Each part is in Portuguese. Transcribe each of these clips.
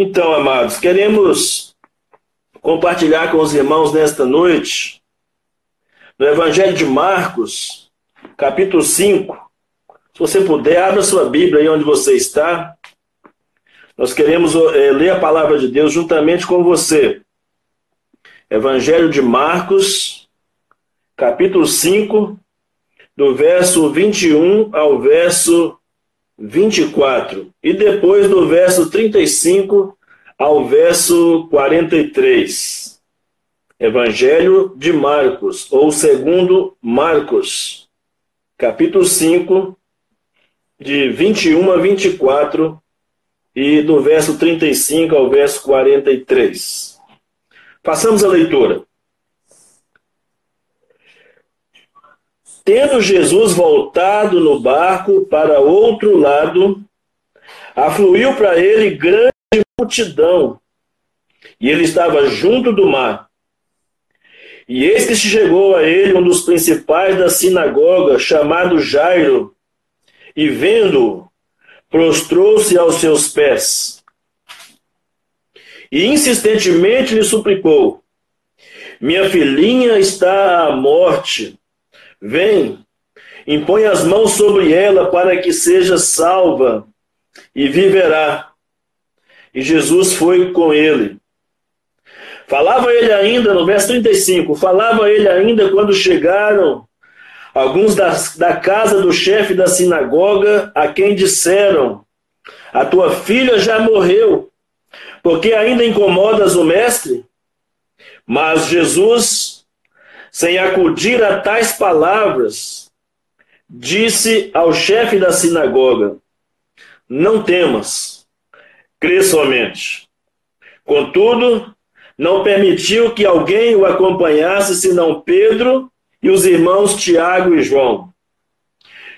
Então, amados, queremos compartilhar com os irmãos nesta noite, no Evangelho de Marcos, capítulo 5. Se você puder, abra sua Bíblia aí onde você está. Nós queremos é, ler a palavra de Deus juntamente com você. Evangelho de Marcos, capítulo 5, do verso 21 ao verso 24, e depois do verso 35 ao verso 43. Evangelho de Marcos, ou segundo Marcos, capítulo 5, de 21 a 24, e do verso 35 ao verso 43. Passamos a leitura. Tendo Jesus voltado no barco para outro lado, afluiu para ele grande multidão, e ele estava junto do mar. E eis que chegou a ele um dos principais da sinagoga, chamado Jairo, e vendo-o, prostrou-se aos seus pés. E insistentemente lhe suplicou: Minha filhinha está à morte Vem, impõe as mãos sobre ela para que seja salva e viverá. E Jesus foi com ele. Falava ele ainda, no verso 35, falava ele ainda quando chegaram alguns da, da casa do chefe da sinagoga, a quem disseram: A tua filha já morreu, porque ainda incomodas o mestre? Mas Jesus sem acudir a tais palavras, disse ao chefe da sinagoga: Não temas, crê somente. Contudo, não permitiu que alguém o acompanhasse senão Pedro e os irmãos Tiago e João.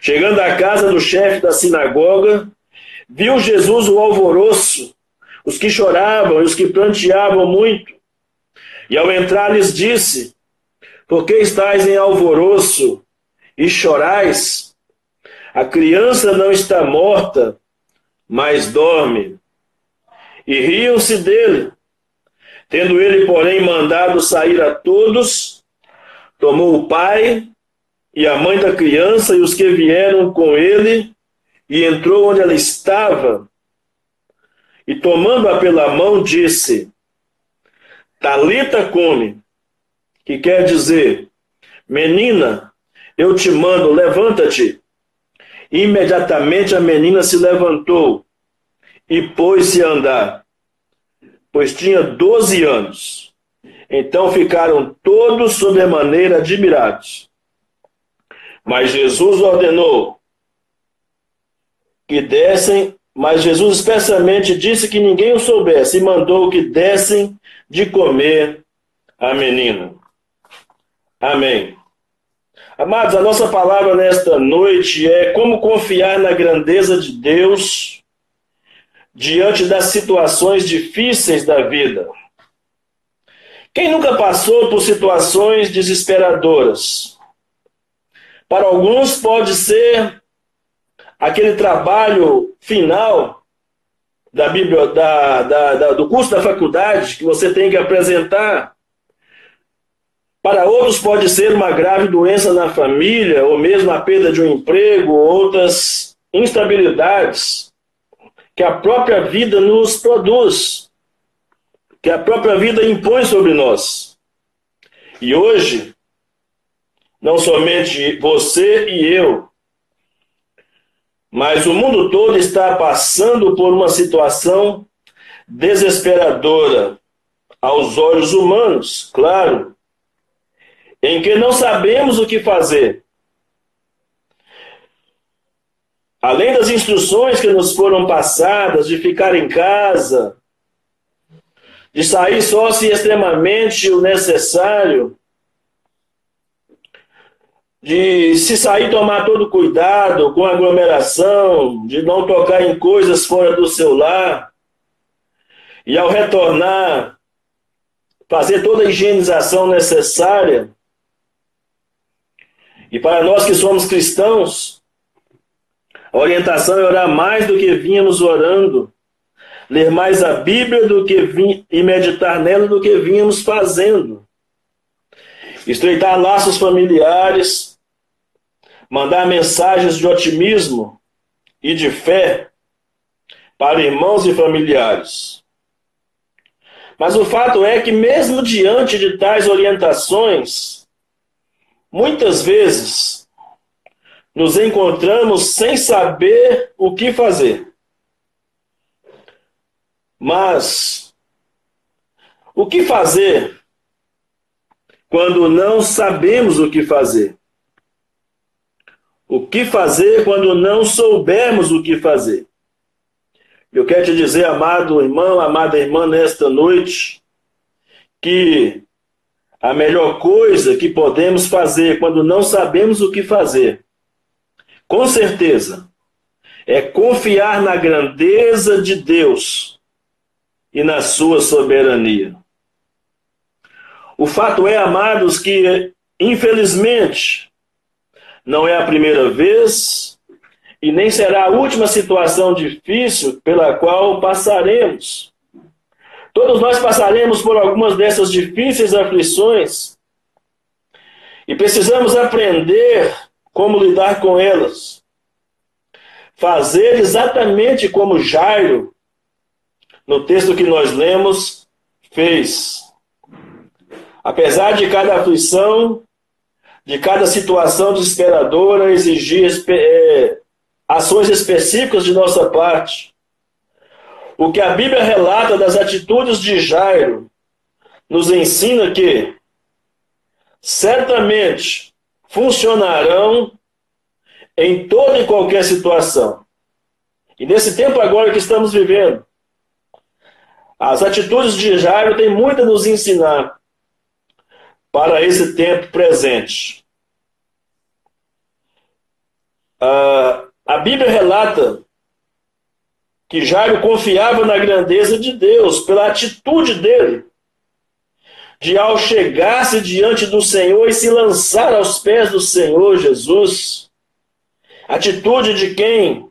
Chegando à casa do chefe da sinagoga, viu Jesus o alvoroço, os que choravam e os que planteavam muito. E ao entrar lhes disse: porque estáis em alvoroço e chorais? A criança não está morta, mas dorme. E riam-se dele. Tendo ele, porém, mandado sair a todos, tomou o pai e a mãe da criança e os que vieram com ele, e entrou onde ela estava. E tomando-a pela mão, disse: Talita come que quer dizer: Menina, eu te mando, levanta-te. Imediatamente a menina se levantou e pôs-se a andar, pois tinha doze anos. Então ficaram todos sobremaneira admirados. Mas Jesus ordenou que dessem, mas Jesus especialmente disse que ninguém o soubesse e mandou que dessem de comer a menina. Amém. Amados, a nossa palavra nesta noite é como confiar na grandeza de Deus diante das situações difíceis da vida. Quem nunca passou por situações desesperadoras? Para alguns pode ser aquele trabalho final da, da, da, do curso da faculdade que você tem que apresentar para outros pode ser uma grave doença na família, ou mesmo a perda de um emprego, outras instabilidades que a própria vida nos produz, que a própria vida impõe sobre nós. E hoje, não somente você e eu, mas o mundo todo está passando por uma situação desesperadora aos olhos humanos, claro em que não sabemos o que fazer. Além das instruções que nos foram passadas de ficar em casa, de sair só se extremamente o necessário, de se sair tomar todo cuidado com aglomeração, de não tocar em coisas fora do seu lar, e ao retornar, fazer toda a higienização necessária, e para nós que somos cristãos, a orientação é orar mais do que vínhamos orando, ler mais a Bíblia do que vim, e meditar nela do que vínhamos fazendo. Estreitar laços familiares, mandar mensagens de otimismo e de fé para irmãos e familiares. Mas o fato é que, mesmo diante de tais orientações, muitas vezes nos encontramos sem saber o que fazer. Mas o que fazer quando não sabemos o que fazer? O que fazer quando não soubermos o que fazer? Eu quero te dizer, amado irmão, amada irmã, nesta noite, que a melhor coisa que podemos fazer quando não sabemos o que fazer, com certeza, é confiar na grandeza de Deus e na sua soberania. O fato é, amados, que, infelizmente, não é a primeira vez e nem será a última situação difícil pela qual passaremos. Todos nós passaremos por algumas dessas difíceis aflições e precisamos aprender como lidar com elas. Fazer exatamente como Jairo no texto que nós lemos, fez. Apesar de cada aflição, de cada situação desesperadora exigir é, ações específicas de nossa parte, o que a Bíblia relata das atitudes de Jairo nos ensina que certamente funcionarão em toda e qualquer situação. E nesse tempo agora que estamos vivendo, as atitudes de Jairo têm muito a nos ensinar para esse tempo presente. Uh, a Bíblia relata que Jairo confiava na grandeza de Deus pela atitude dele de ao chegar-se diante do Senhor e se lançar aos pés do Senhor Jesus, atitude de quem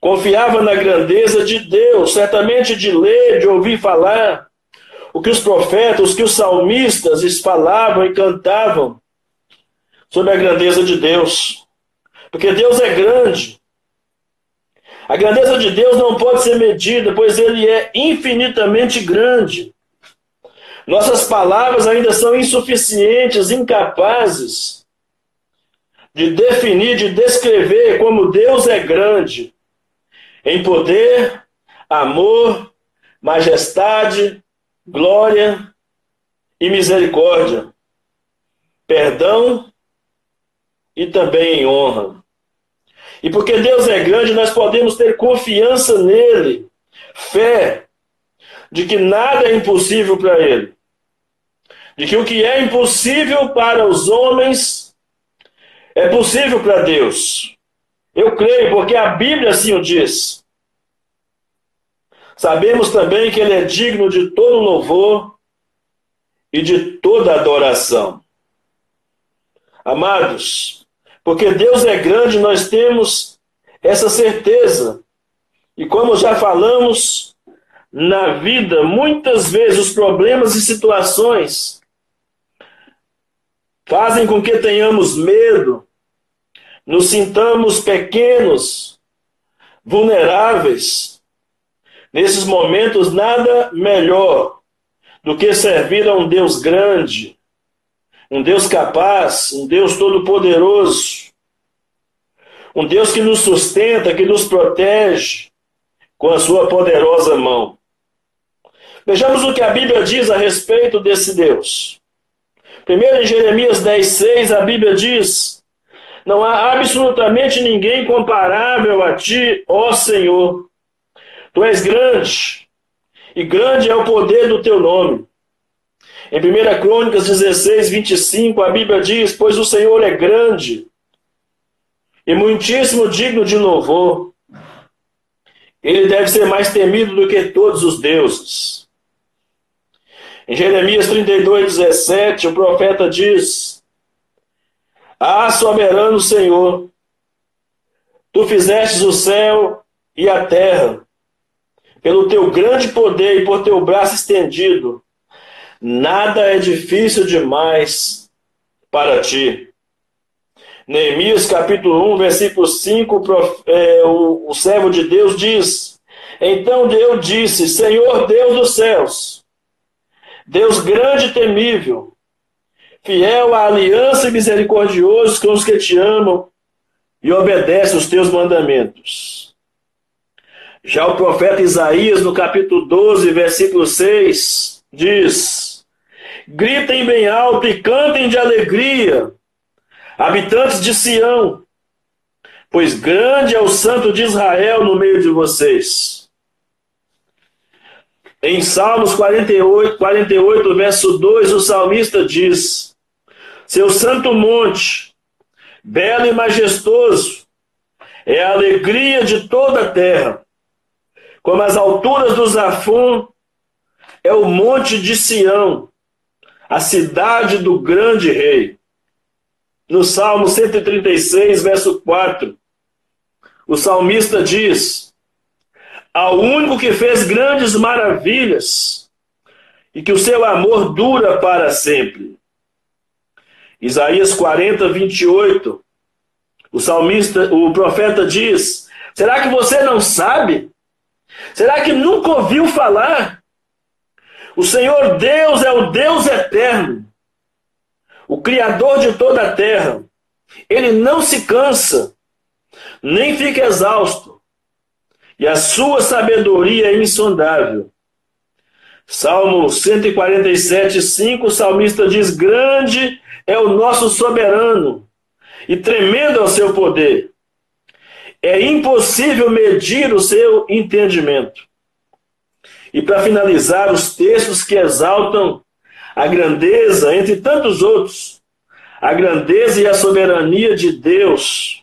Confiava na grandeza de Deus, certamente de ler, de ouvir falar o que os profetas, o que os salmistas falavam e cantavam sobre a grandeza de Deus. Porque Deus é grande. A grandeza de Deus não pode ser medida, pois ele é infinitamente grande. Nossas palavras ainda são insuficientes, incapazes de definir, de descrever como Deus é grande em poder, amor, majestade, glória e misericórdia, perdão e também em honra. E porque Deus é grande, nós podemos ter confiança nele, fé, de que nada é impossível para ele. De que o que é impossível para os homens é possível para Deus. Eu creio, porque a Bíblia assim o diz. Sabemos também que Ele é digno de todo louvor e de toda adoração. Amados, porque Deus é grande, nós temos essa certeza. E como já falamos, na vida, muitas vezes os problemas e situações fazem com que tenhamos medo, nos sintamos pequenos, vulneráveis. Nesses momentos, nada melhor do que servir a um Deus grande, um Deus capaz, um Deus todo-poderoso, um Deus que nos sustenta, que nos protege com a sua poderosa mão. Vejamos o que a Bíblia diz a respeito desse Deus. Primeiro em Jeremias 10,6, a Bíblia diz: não há absolutamente ninguém comparável a ti, ó Senhor. Tu és grande, e grande é o poder do teu nome. Em 1 Crônicas 16, 25, a Bíblia diz: Pois o Senhor é grande e muitíssimo digno de louvor. Ele deve ser mais temido do que todos os deuses. Em Jeremias 32, 17, o profeta diz: ah, soberano Senhor, tu fizestes o céu e a terra, pelo teu grande poder e por teu braço estendido, nada é difícil demais para ti. Neemias capítulo 1, versículo 5, é, o, servo de Deus diz: Então Deus disse: Senhor Deus dos céus, Deus grande e temível, fiel à aliança e misericordioso com os que te amam e obedecem os teus mandamentos. Já o profeta Isaías, no capítulo 12, versículo 6, diz: Gritem bem alto e cantem de alegria habitantes de Sião, pois grande é o santo de Israel no meio de vocês. Em Salmos 48, 48, verso 2, o salmista diz: Seu santo monte, belo e majestoso, é a alegria de toda a terra. Como as alturas do Zafon, é o monte de Sião, a cidade do grande rei no Salmo 136, verso 4, o salmista diz: Ao único que fez grandes maravilhas e que o seu amor dura para sempre. Isaías 40, 28, o salmista, o profeta diz: Será que você não sabe? Será que nunca ouviu falar? O Senhor Deus é o Deus eterno o Criador de toda a terra, ele não se cansa, nem fica exausto, e a sua sabedoria é insondável. Salmo 147, 5, o salmista diz: Grande é o nosso soberano, e tremendo é o seu poder. É impossível medir o seu entendimento. E para finalizar, os textos que exaltam a grandeza, entre tantos outros, a grandeza e a soberania de Deus.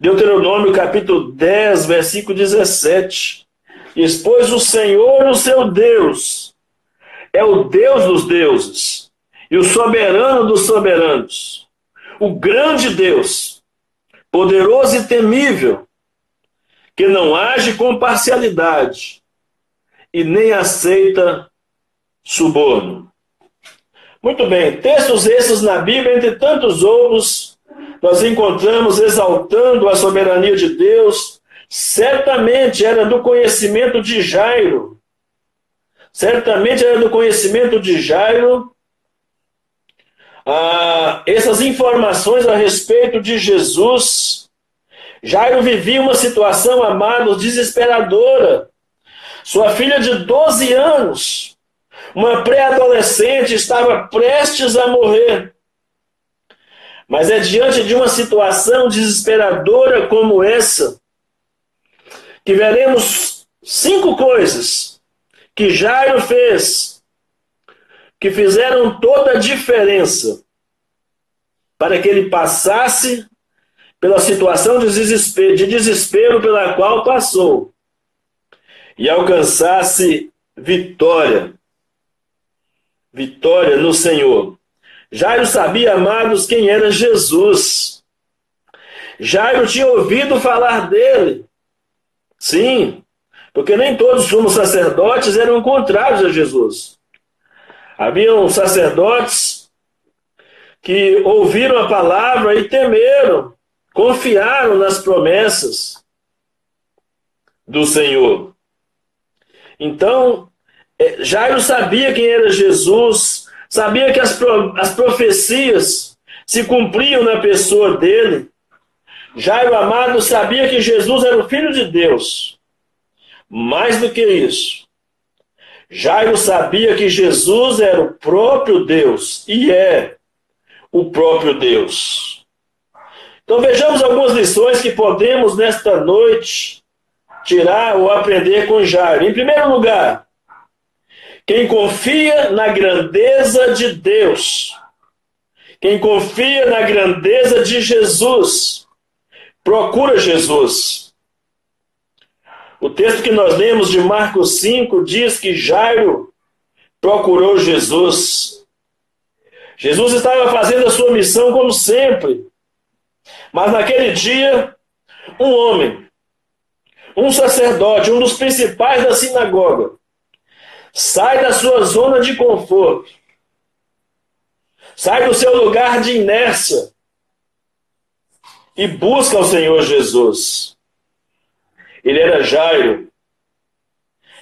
Deuteronômio capítulo 10, versículo 17. Expôs o Senhor, o seu Deus, é o Deus dos deuses e o soberano dos soberanos, o grande Deus, poderoso e temível, que não age com parcialidade e nem aceita suborno. Muito bem, textos esses na Bíblia, entre tantos outros, nós encontramos exaltando a soberania de Deus. Certamente era do conhecimento de Jairo. Certamente era do conhecimento de Jairo ah, essas informações a respeito de Jesus. Jairo vivia uma situação, amados, desesperadora. Sua filha de 12 anos uma pré-adolescente estava prestes a morrer. Mas é diante de uma situação desesperadora como essa que veremos cinco coisas que Jairo fez que fizeram toda a diferença para que ele passasse pela situação de desespero, de desespero pela qual passou e alcançasse vitória vitória no Senhor. Jairo sabia, amados, quem era Jesus. Jairo tinha ouvido falar dele. Sim, porque nem todos os sumos sacerdotes eram contrários a Jesus. Haviam sacerdotes que ouviram a palavra e temeram, confiaram nas promessas do Senhor. Então, é, Jairo sabia quem era Jesus, sabia que as, pro, as profecias se cumpriam na pessoa dele. Jairo amado sabia que Jesus era o Filho de Deus. Mais do que isso, Jairo sabia que Jesus era o próprio Deus e é o próprio Deus. Então vejamos algumas lições que podemos nesta noite tirar ou aprender com Jairo. Em primeiro lugar, quem confia na grandeza de Deus, quem confia na grandeza de Jesus, procura Jesus. O texto que nós lemos de Marcos 5 diz que Jairo procurou Jesus. Jesus estava fazendo a sua missão como sempre. Mas naquele dia, um homem, um sacerdote, um dos principais da sinagoga, sai da sua zona de conforto, sai do seu lugar de inércia e busca o Senhor Jesus. Ele era Jairo.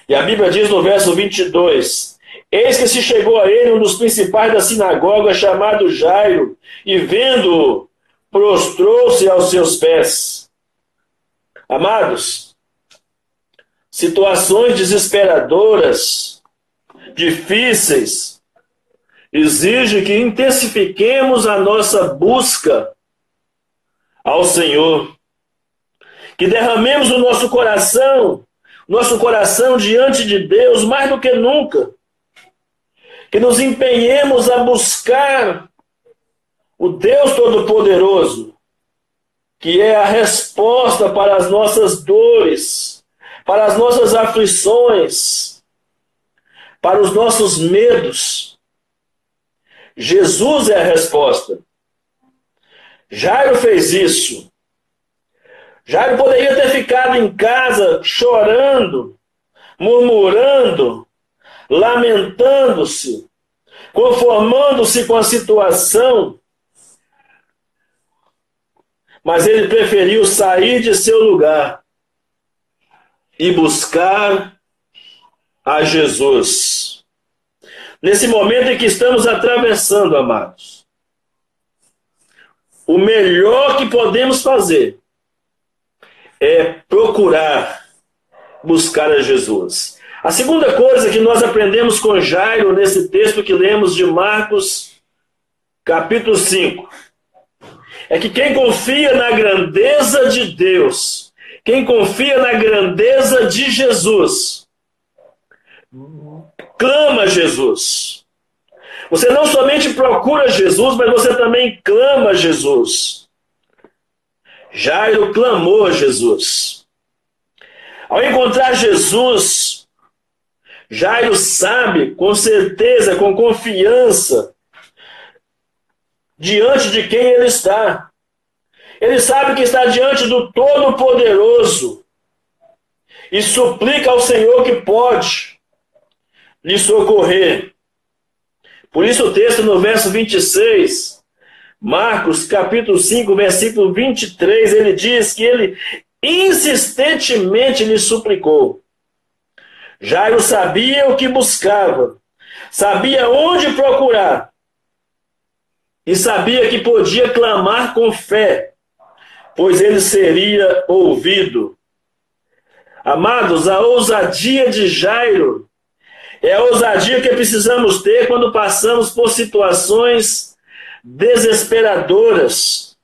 E a Bíblia diz no verso 22: Eis que se chegou a ele um dos principais da sinagoga, chamado Jairo, e vendo-o, prostrou-se aos seus pés. Amados, situações desesperadoras, difíceis, exigem que intensifiquemos a nossa busca ao Senhor, que derramemos o nosso coração, nosso coração diante de Deus mais do que nunca. Que nos empenhemos a buscar o Deus Todo-Poderoso, que é a resposta para as nossas dores, para as nossas aflições, para os nossos medos. Jesus é a resposta. Jairo fez isso. Jairo poderia ter ficado em casa chorando, murmurando, lamentando-se, conformando-se com a situação, mas ele preferiu sair de seu lugar e buscar a Jesus. Nesse momento em que estamos atravessando, amados, o melhor que podemos fazer é procurar buscar a Jesus. A segunda coisa que nós aprendemos com Jairo nesse texto que lemos de Marcos, capítulo 5, é que quem confia na grandeza de Deus, quem confia na grandeza de Jesus, clama Jesus. Você não somente procura Jesus, mas você também clama Jesus. Jairo clamou Jesus. Ao encontrar Jesus, Jairo sabe com certeza, com confiança, diante de quem ele está. Ele sabe que está diante do Todo-Poderoso e suplica ao Senhor que pode lhe socorrer. Por isso, o texto no verso 26, Marcos capítulo 5, versículo 23, ele diz que ele insistentemente lhe suplicou. Jairo sabia o que buscava, sabia onde procurar e sabia que podia clamar com fé, pois ele seria ouvido. Amados, a ousadia de Jairo é a ousadia que precisamos ter quando passamos por situações desesperadoras.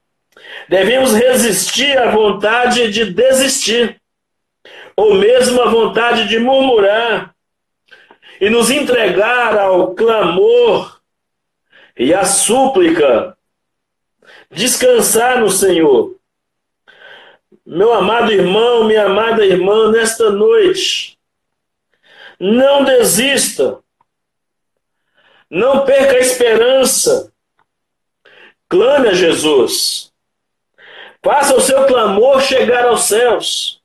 Devemos resistir à vontade de desistir ou mesmo a vontade de murmurar, e nos entregar ao clamor e à súplica, descansar no Senhor. Meu amado irmão, minha amada irmã, nesta noite, não desista, não perca a esperança, clame a Jesus, faça o seu clamor chegar aos céus.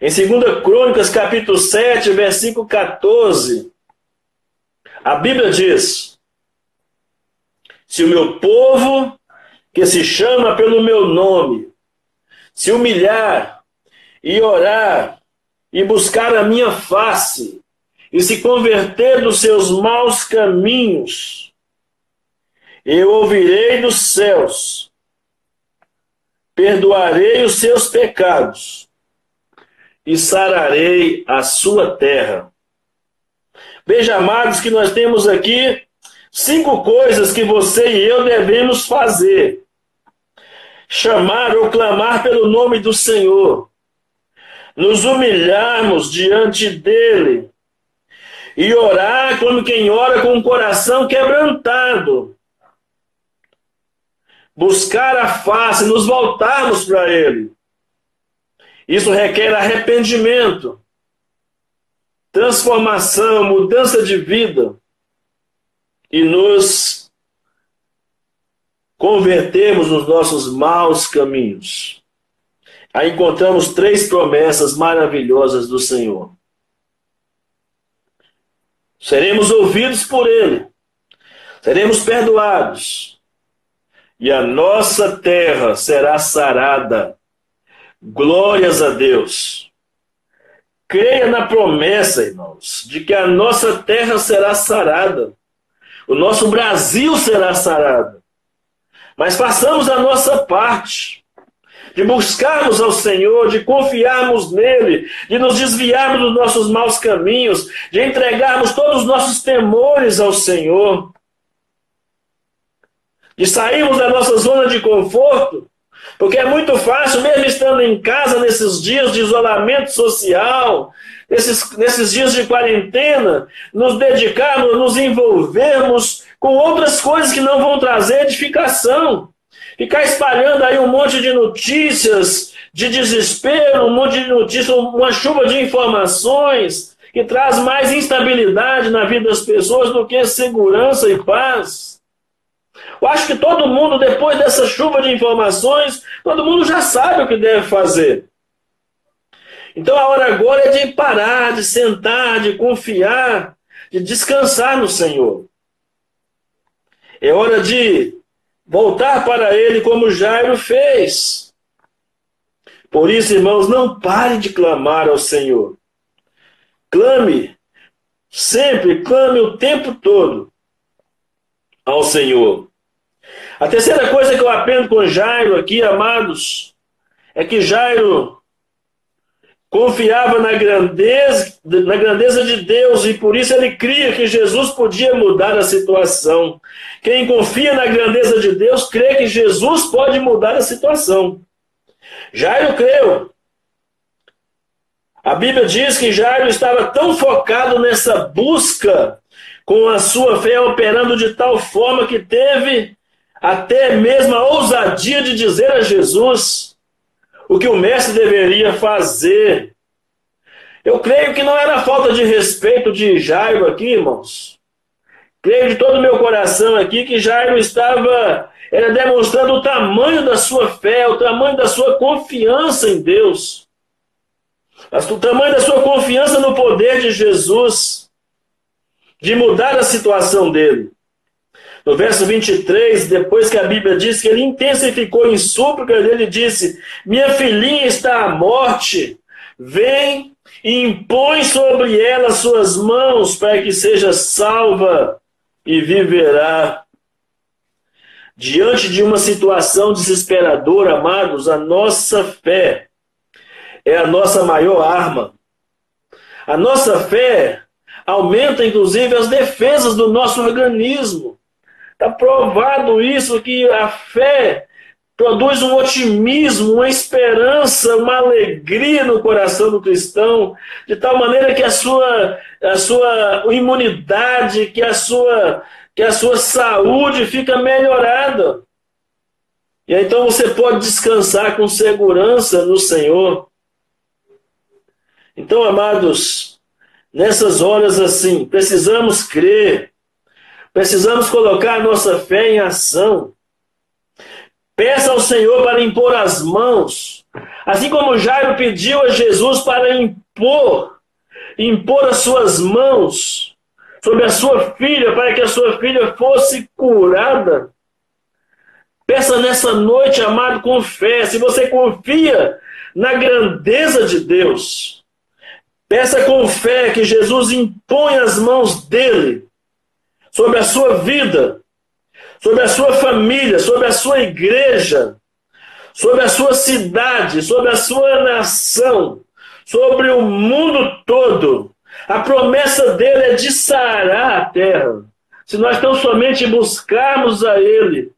Em 2 Crônicas, capítulo 7, versículo 14, a Bíblia diz: Se o meu povo, que se chama pelo meu nome, se humilhar e orar e buscar a minha face e se converter dos seus maus caminhos, eu ouvirei dos céus, perdoarei os seus pecados e sararei a sua terra. Veja, amados, que nós temos aqui cinco coisas que você e eu devemos fazer: chamar ou clamar pelo nome do Senhor, nos humilharmos diante dele e orar como quem ora com o coração quebrantado. Buscar a face, nos voltarmos para ele isso requer arrependimento, transformação, mudança de vida e nos convertermos nos nossos maus caminhos. aí encontramos três promessas maravilhosas do Senhor. Seremos ouvidos por Ele, seremos perdoados, e a nossa terra será sarada. Glórias a Deus. Creia na promessa, irmãos, de que a nossa terra será sarada. O nosso Brasil será sarado. Mas façamos a nossa parte de buscarmos ao Senhor, de confiarmos nele, de nos desviarmos dos nossos maus caminhos, de entregarmos todos os nossos temores ao Senhor, de sairmos da nossa zona de conforto, porque é muito fácil, mesmo estando em casa nesses dias de isolamento social, nesses, nesses dias de quarentena, nos dedicarmos, nos envolvermos com outras coisas que não vão trazer edificação. Ficar espalhando aí um monte de notícias de desespero, um monte de notícias, uma chuva de informações que traz mais instabilidade na vida das pessoas do que segurança e paz. Eu acho que todo mundo, depois dessa chuva de informações, todo mundo já sabe o que deve fazer. Então a hora agora é de parar, de sentar, de confiar, de descansar no Senhor. É hora de voltar para Ele como Jairo fez. Por isso, irmãos, não pare de clamar ao Senhor. Clame, sempre clame o tempo todo ao Senhor. A terceira coisa que eu aprendo com Jairo aqui, amados, é que Jairo confiava na grandeza, na grandeza de Deus e por isso ele cria que Jesus podia mudar a situação. Quem confia na grandeza de Deus crê que Jesus pode mudar a situação. Jairo creu. A Bíblia diz que Jairo estava tão focado nessa busca, com a sua fé operando de tal forma que teve até mesmo a ousadia de dizer a Jesus: o que o mestre deveria fazer. Eu creio que não era falta de respeito de Jairo aqui, irmãos. Creio de todo o meu coração aqui que Jairo estava era demonstrando o tamanho da sua fé, o tamanho da sua confiança em Deus. O tamanho da sua confiança no poder de Jesus, de mudar a situação dele. No verso 23, depois que a Bíblia diz que ele intensificou em súplicas, ele disse: Minha filhinha está à morte, vem e impõe sobre ela suas mãos para que seja salva e viverá. Diante de uma situação desesperadora, amados, a nossa fé é a nossa maior arma. A nossa fé aumenta, inclusive, as defesas do nosso organismo. Está provado isso, que a fé produz um otimismo, uma esperança, uma alegria no coração do cristão, de tal maneira que a sua, a sua imunidade, que a sua, que a sua saúde fica melhorada. E aí, então você pode descansar com segurança no Senhor. Então, amados, nessas horas assim, precisamos crer Precisamos colocar nossa fé em ação. Peça ao Senhor para impor as mãos. Assim como Jairo pediu a Jesus para impor, impor as suas mãos sobre a sua filha, para que a sua filha fosse curada. Peça nessa noite, amado, com fé. Se você confia na grandeza de Deus, peça com fé que Jesus impõe as mãos dele sobre a sua vida, sobre a sua família, sobre a sua igreja, sobre a sua cidade, sobre a sua nação, sobre o mundo todo. A promessa dele é de sarar a terra. Se nós tão somente buscarmos a ele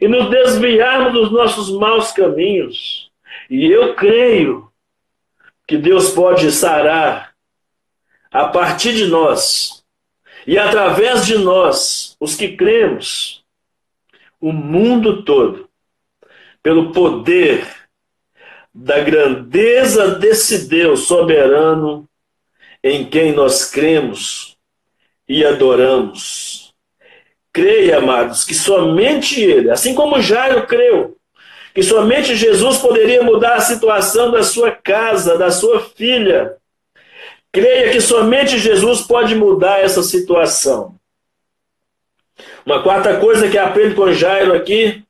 e nos desviarmos dos nossos maus caminhos. E eu creio que Deus pode sarar a partir de nós e através de nós, os que cremos, o mundo todo, pelo poder da grandeza desse Deus soberano em quem nós cremos e adoramos. Creia, amados, que somente Ele, assim como Jairo creu, que somente Jesus poderia mudar a situação da sua casa, da sua filha. Creia que somente Jesus pode mudar essa situação. Uma quarta coisa que aprendo com Jairo aqui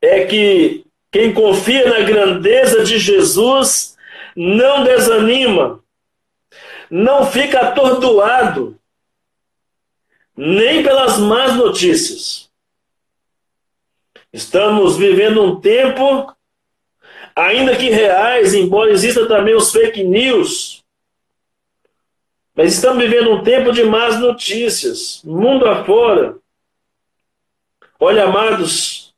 é que quem confia na grandeza de Jesus não desanima, não fica atordoado, nem pelas más notícias. Estamos vivendo um tempo, ainda que reais, embora exista também os fake news, mas estamos vivendo um tempo de más notícias, mundo afora. Olha, amados,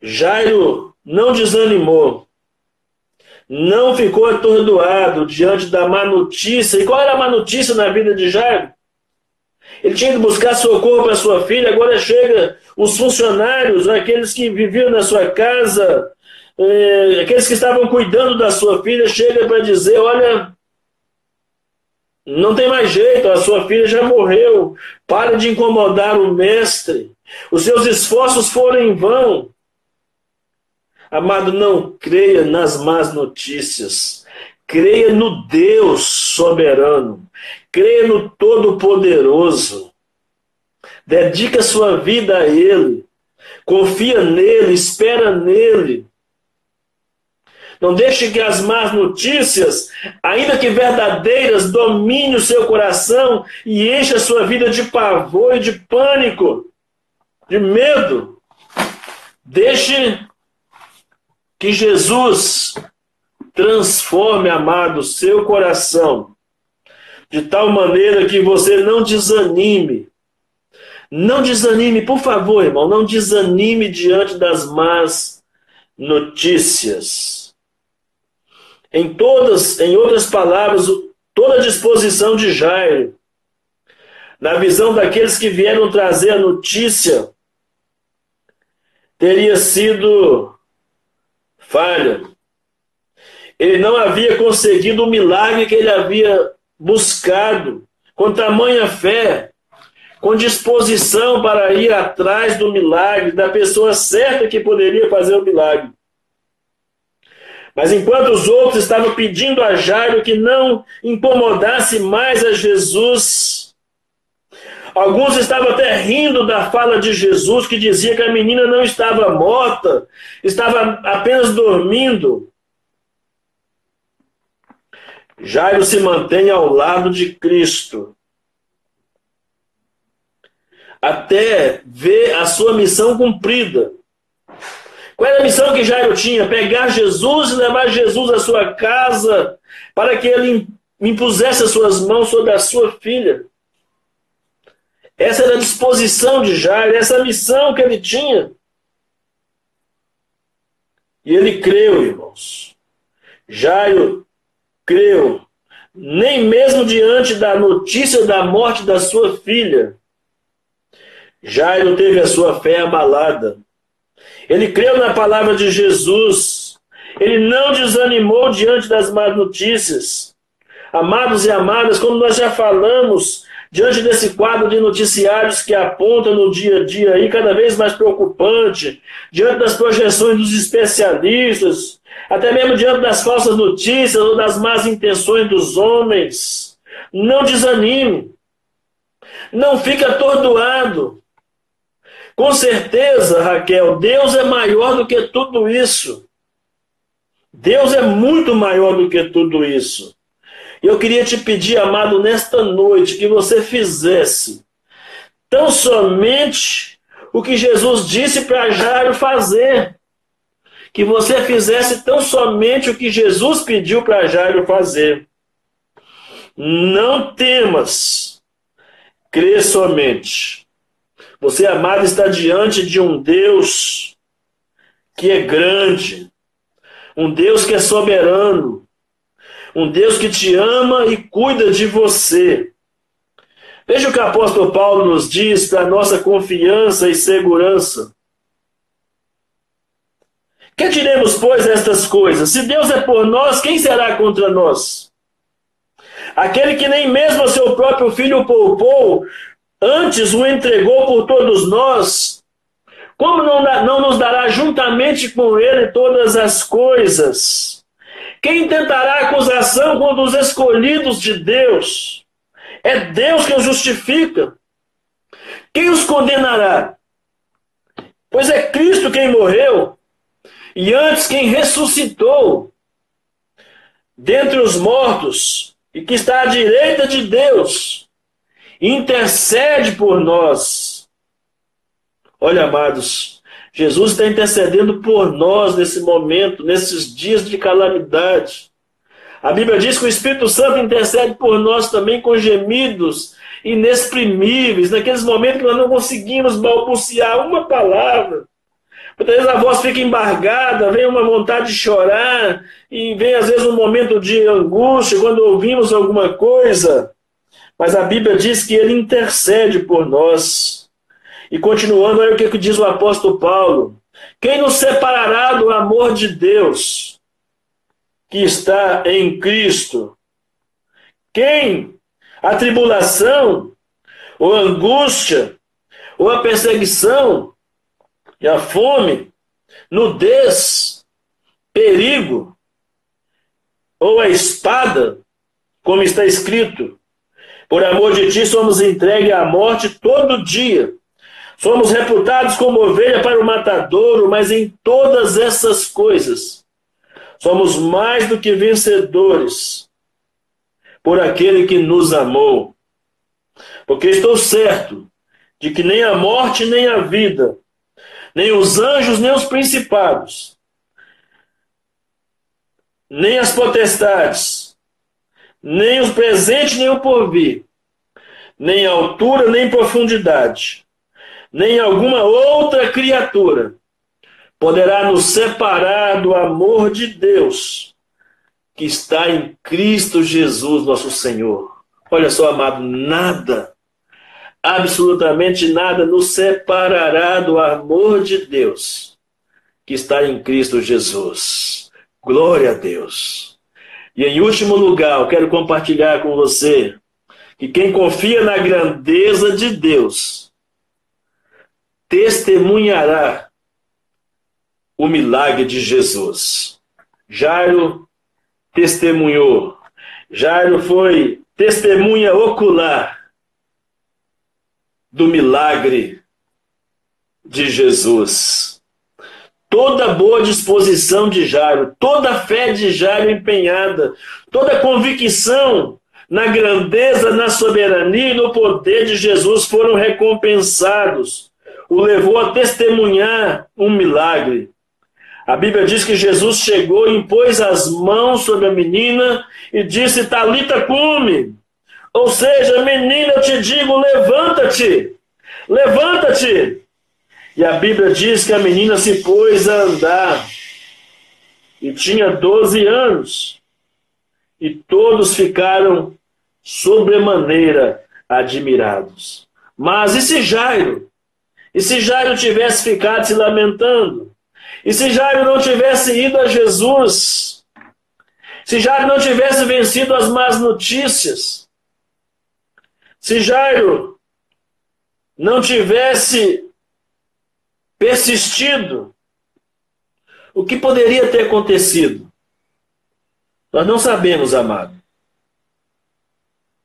Jairo não desanimou, não ficou atordoado diante da má notícia. E qual era a má notícia na vida de Jairo? Ele tinha que buscar socorro para sua filha, agora chega os funcionários, aqueles que viviam na sua casa, eh, aqueles que estavam cuidando da sua filha, chega para dizer: olha, não tem mais jeito, a sua filha já morreu, pare de incomodar o mestre, os seus esforços foram em vão. Amado, não creia nas más notícias. Creia no Deus soberano. Creia no Todo-Poderoso. Dedica sua vida a Ele. Confia nele, espera nele. Não deixe que as más notícias, ainda que verdadeiras, domine o seu coração e encha a sua vida de pavor e de pânico, de medo. Deixe que Jesus transforme, amado, seu coração de tal maneira que você não desanime. Não desanime, por favor, irmão, não desanime diante das más notícias. Em todas, em outras palavras, toda a disposição de Jairo, na visão daqueles que vieram trazer a notícia, teria sido falha. Ele não havia conseguido o milagre que ele havia buscado, com tamanha fé, com disposição para ir atrás do milagre, da pessoa certa que poderia fazer o milagre. Mas enquanto os outros estavam pedindo a Jairo que não incomodasse mais a Jesus, alguns estavam até rindo da fala de Jesus, que dizia que a menina não estava morta, estava apenas dormindo. Jairo se mantém ao lado de Cristo até ver a sua missão cumprida. Qual era a missão que Jairo tinha? Pegar Jesus e levar Jesus à sua casa para que ele impusesse as suas mãos sobre a sua filha. Essa era a disposição de Jairo, essa a missão que ele tinha. E ele creu, irmãos. Jairo creu, nem mesmo diante da notícia da morte da sua filha. Jairo teve a sua fé abalada. Ele creu na palavra de Jesus. Ele não desanimou diante das más notícias. Amados e amadas, como nós já falamos, diante desse quadro de noticiários que aponta no dia a dia aí cada vez mais preocupante, diante das projeções dos especialistas, até mesmo diante das falsas notícias ou das más intenções dos homens, não desanime. Não fique atordoado. Com certeza, Raquel, Deus é maior do que tudo isso. Deus é muito maior do que tudo isso. Eu queria te pedir, amado, nesta noite, que você fizesse tão somente o que Jesus disse para Jairo fazer. Que você fizesse tão somente o que Jesus pediu para Jairo fazer. Não temas, crê somente. Você, amado, está diante de um Deus que é grande, um Deus que é soberano, um Deus que te ama e cuida de você. Veja o que o apóstolo Paulo nos diz para nossa confiança e segurança. Que diremos, pois, estas coisas? Se Deus é por nós, quem será contra nós? Aquele que nem mesmo a seu próprio filho poupou, Antes o entregou por todos nós, Como não, não nos dará juntamente com ele todas as coisas? Quem tentará acusação contra os escolhidos de Deus? É Deus que os justifica. Quem os condenará? Pois é Cristo quem morreu, e antes quem ressuscitou dentre os mortos, e que está à direita de Deus, intercede por nós. Olha, amados, Jesus está intercedendo por nós nesse momento, nesses dias de calamidade. A Bíblia diz que o Espírito Santo intercede por nós também com gemidos inexprimíveis, naqueles momentos que nós não conseguimos balbuciar uma palavra. Muitas vezes a voz fica embargada, vem uma vontade de chorar, e vem às vezes um momento de angústia quando ouvimos alguma coisa. Mas a Bíblia diz que ele intercede por nós. E continuando, olha o que diz o apóstolo Paulo: Quem nos separará do amor de Deus que está em Cristo? Quem a tribulação, ou a angústia, ou a perseguição, e a fome, nudez, perigo, ou a espada, como está escrito. Por amor de ti somos entregues à morte todo dia. Somos reputados como ovelha para o matadouro, mas em todas essas coisas somos mais do que vencedores por aquele que nos amou. Porque estou certo de que nem a morte, nem a vida, nem os anjos, nem os principados, nem as potestades, nem os presentes, nem o porvir, nem altura, nem profundidade, nem alguma outra criatura poderá nos separar do amor de Deus que está em Cristo Jesus, nosso Senhor. Olha só, amado, nada, absolutamente nada nos separará do amor de Deus que está em Cristo Jesus. Glória a Deus. E em último lugar, eu quero compartilhar com você que quem confia na grandeza de Deus testemunhará o milagre de Jesus. Jairo testemunhou. Jairo foi testemunha ocular do milagre de Jesus. Toda boa disposição de Jairo, toda fé de Jairo empenhada, toda convicção na grandeza, na soberania e no poder de Jesus foram recompensados. O levou a testemunhar um milagre. A Bíblia diz que Jesus chegou e impôs as mãos sobre a menina e disse: Talita cume. Ou seja, menina, eu te digo, levanta-te. Levanta-te. E a Bíblia diz que a menina se pôs a andar e tinha 12 anos. E todos ficaram sobremaneira admirados. Mas e se Jairo? E se Jairo tivesse ficado se lamentando? E se Jairo não tivesse ido a Jesus, se Jairo não tivesse vencido as más notícias, se Jairo não tivesse persistido, o que poderia ter acontecido? Nós não sabemos, amado.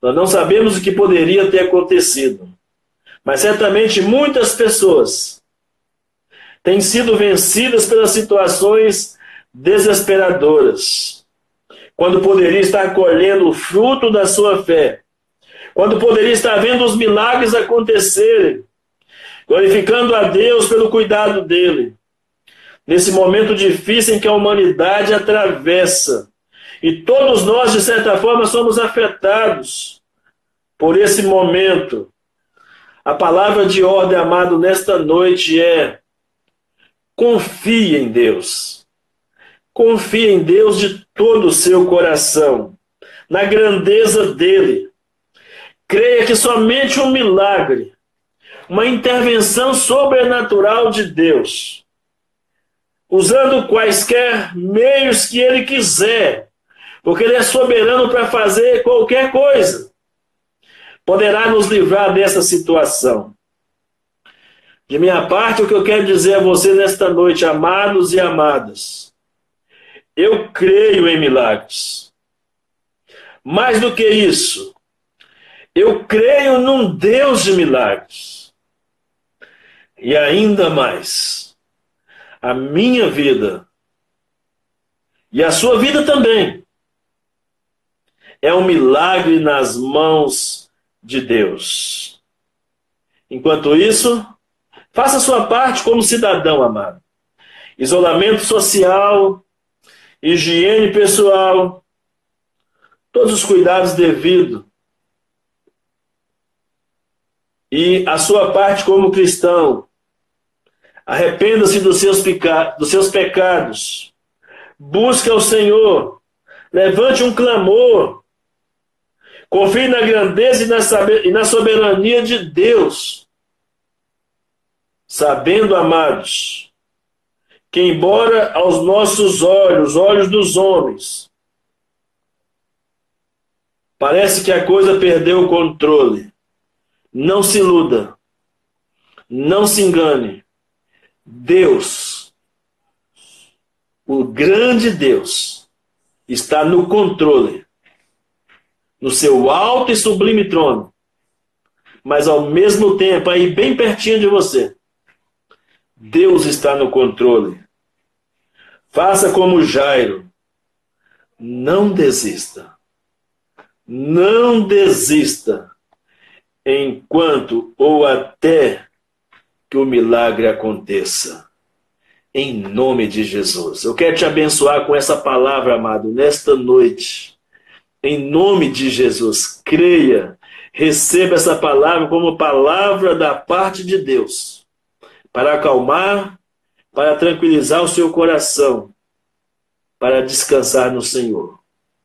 Nós não sabemos o que poderia ter acontecido. Mas certamente muitas pessoas têm sido vencidas pelas situações desesperadoras. Quando poderia estar colhendo o fruto da sua fé. Quando poderia estar vendo os milagres acontecerem. Glorificando a Deus pelo cuidado dele. Nesse momento difícil em que a humanidade atravessa. E todos nós, de certa forma, somos afetados por esse momento. A palavra de ordem, amado, nesta noite é: Confie em Deus. Confie em Deus de todo o seu coração, na grandeza dele. Creia que somente um milagre, uma intervenção sobrenatural de Deus, usando quaisquer meios que ele quiser, porque ele é soberano para fazer qualquer coisa, poderá nos livrar dessa situação. De minha parte, o que eu quero dizer a você nesta noite, amados e amadas, eu creio em milagres. Mais do que isso, eu creio num Deus de milagres. E ainda mais, a minha vida e a sua vida também é um milagre nas mãos de Deus. Enquanto isso, faça sua parte como cidadão amado. Isolamento social, higiene pessoal, todos os cuidados devidos. E a sua parte como cristão. Arrependa-se dos dos seus pecados. Busque ao Senhor. Levante um clamor. Confie na grandeza e na soberania de Deus. Sabendo, amados, que embora aos nossos olhos, olhos dos homens, parece que a coisa perdeu o controle. Não se iluda. Não se engane. Deus, o grande Deus, está no controle no seu alto e sublime trono, mas ao mesmo tempo, aí bem pertinho de você, Deus está no controle. Faça como Jairo. Não desista. Não desista enquanto ou até que o milagre aconteça. Em nome de Jesus. Eu quero te abençoar com essa palavra, amado, nesta noite. Em nome de Jesus, creia, receba essa palavra como palavra da parte de Deus, para acalmar, para tranquilizar o seu coração, para descansar no Senhor.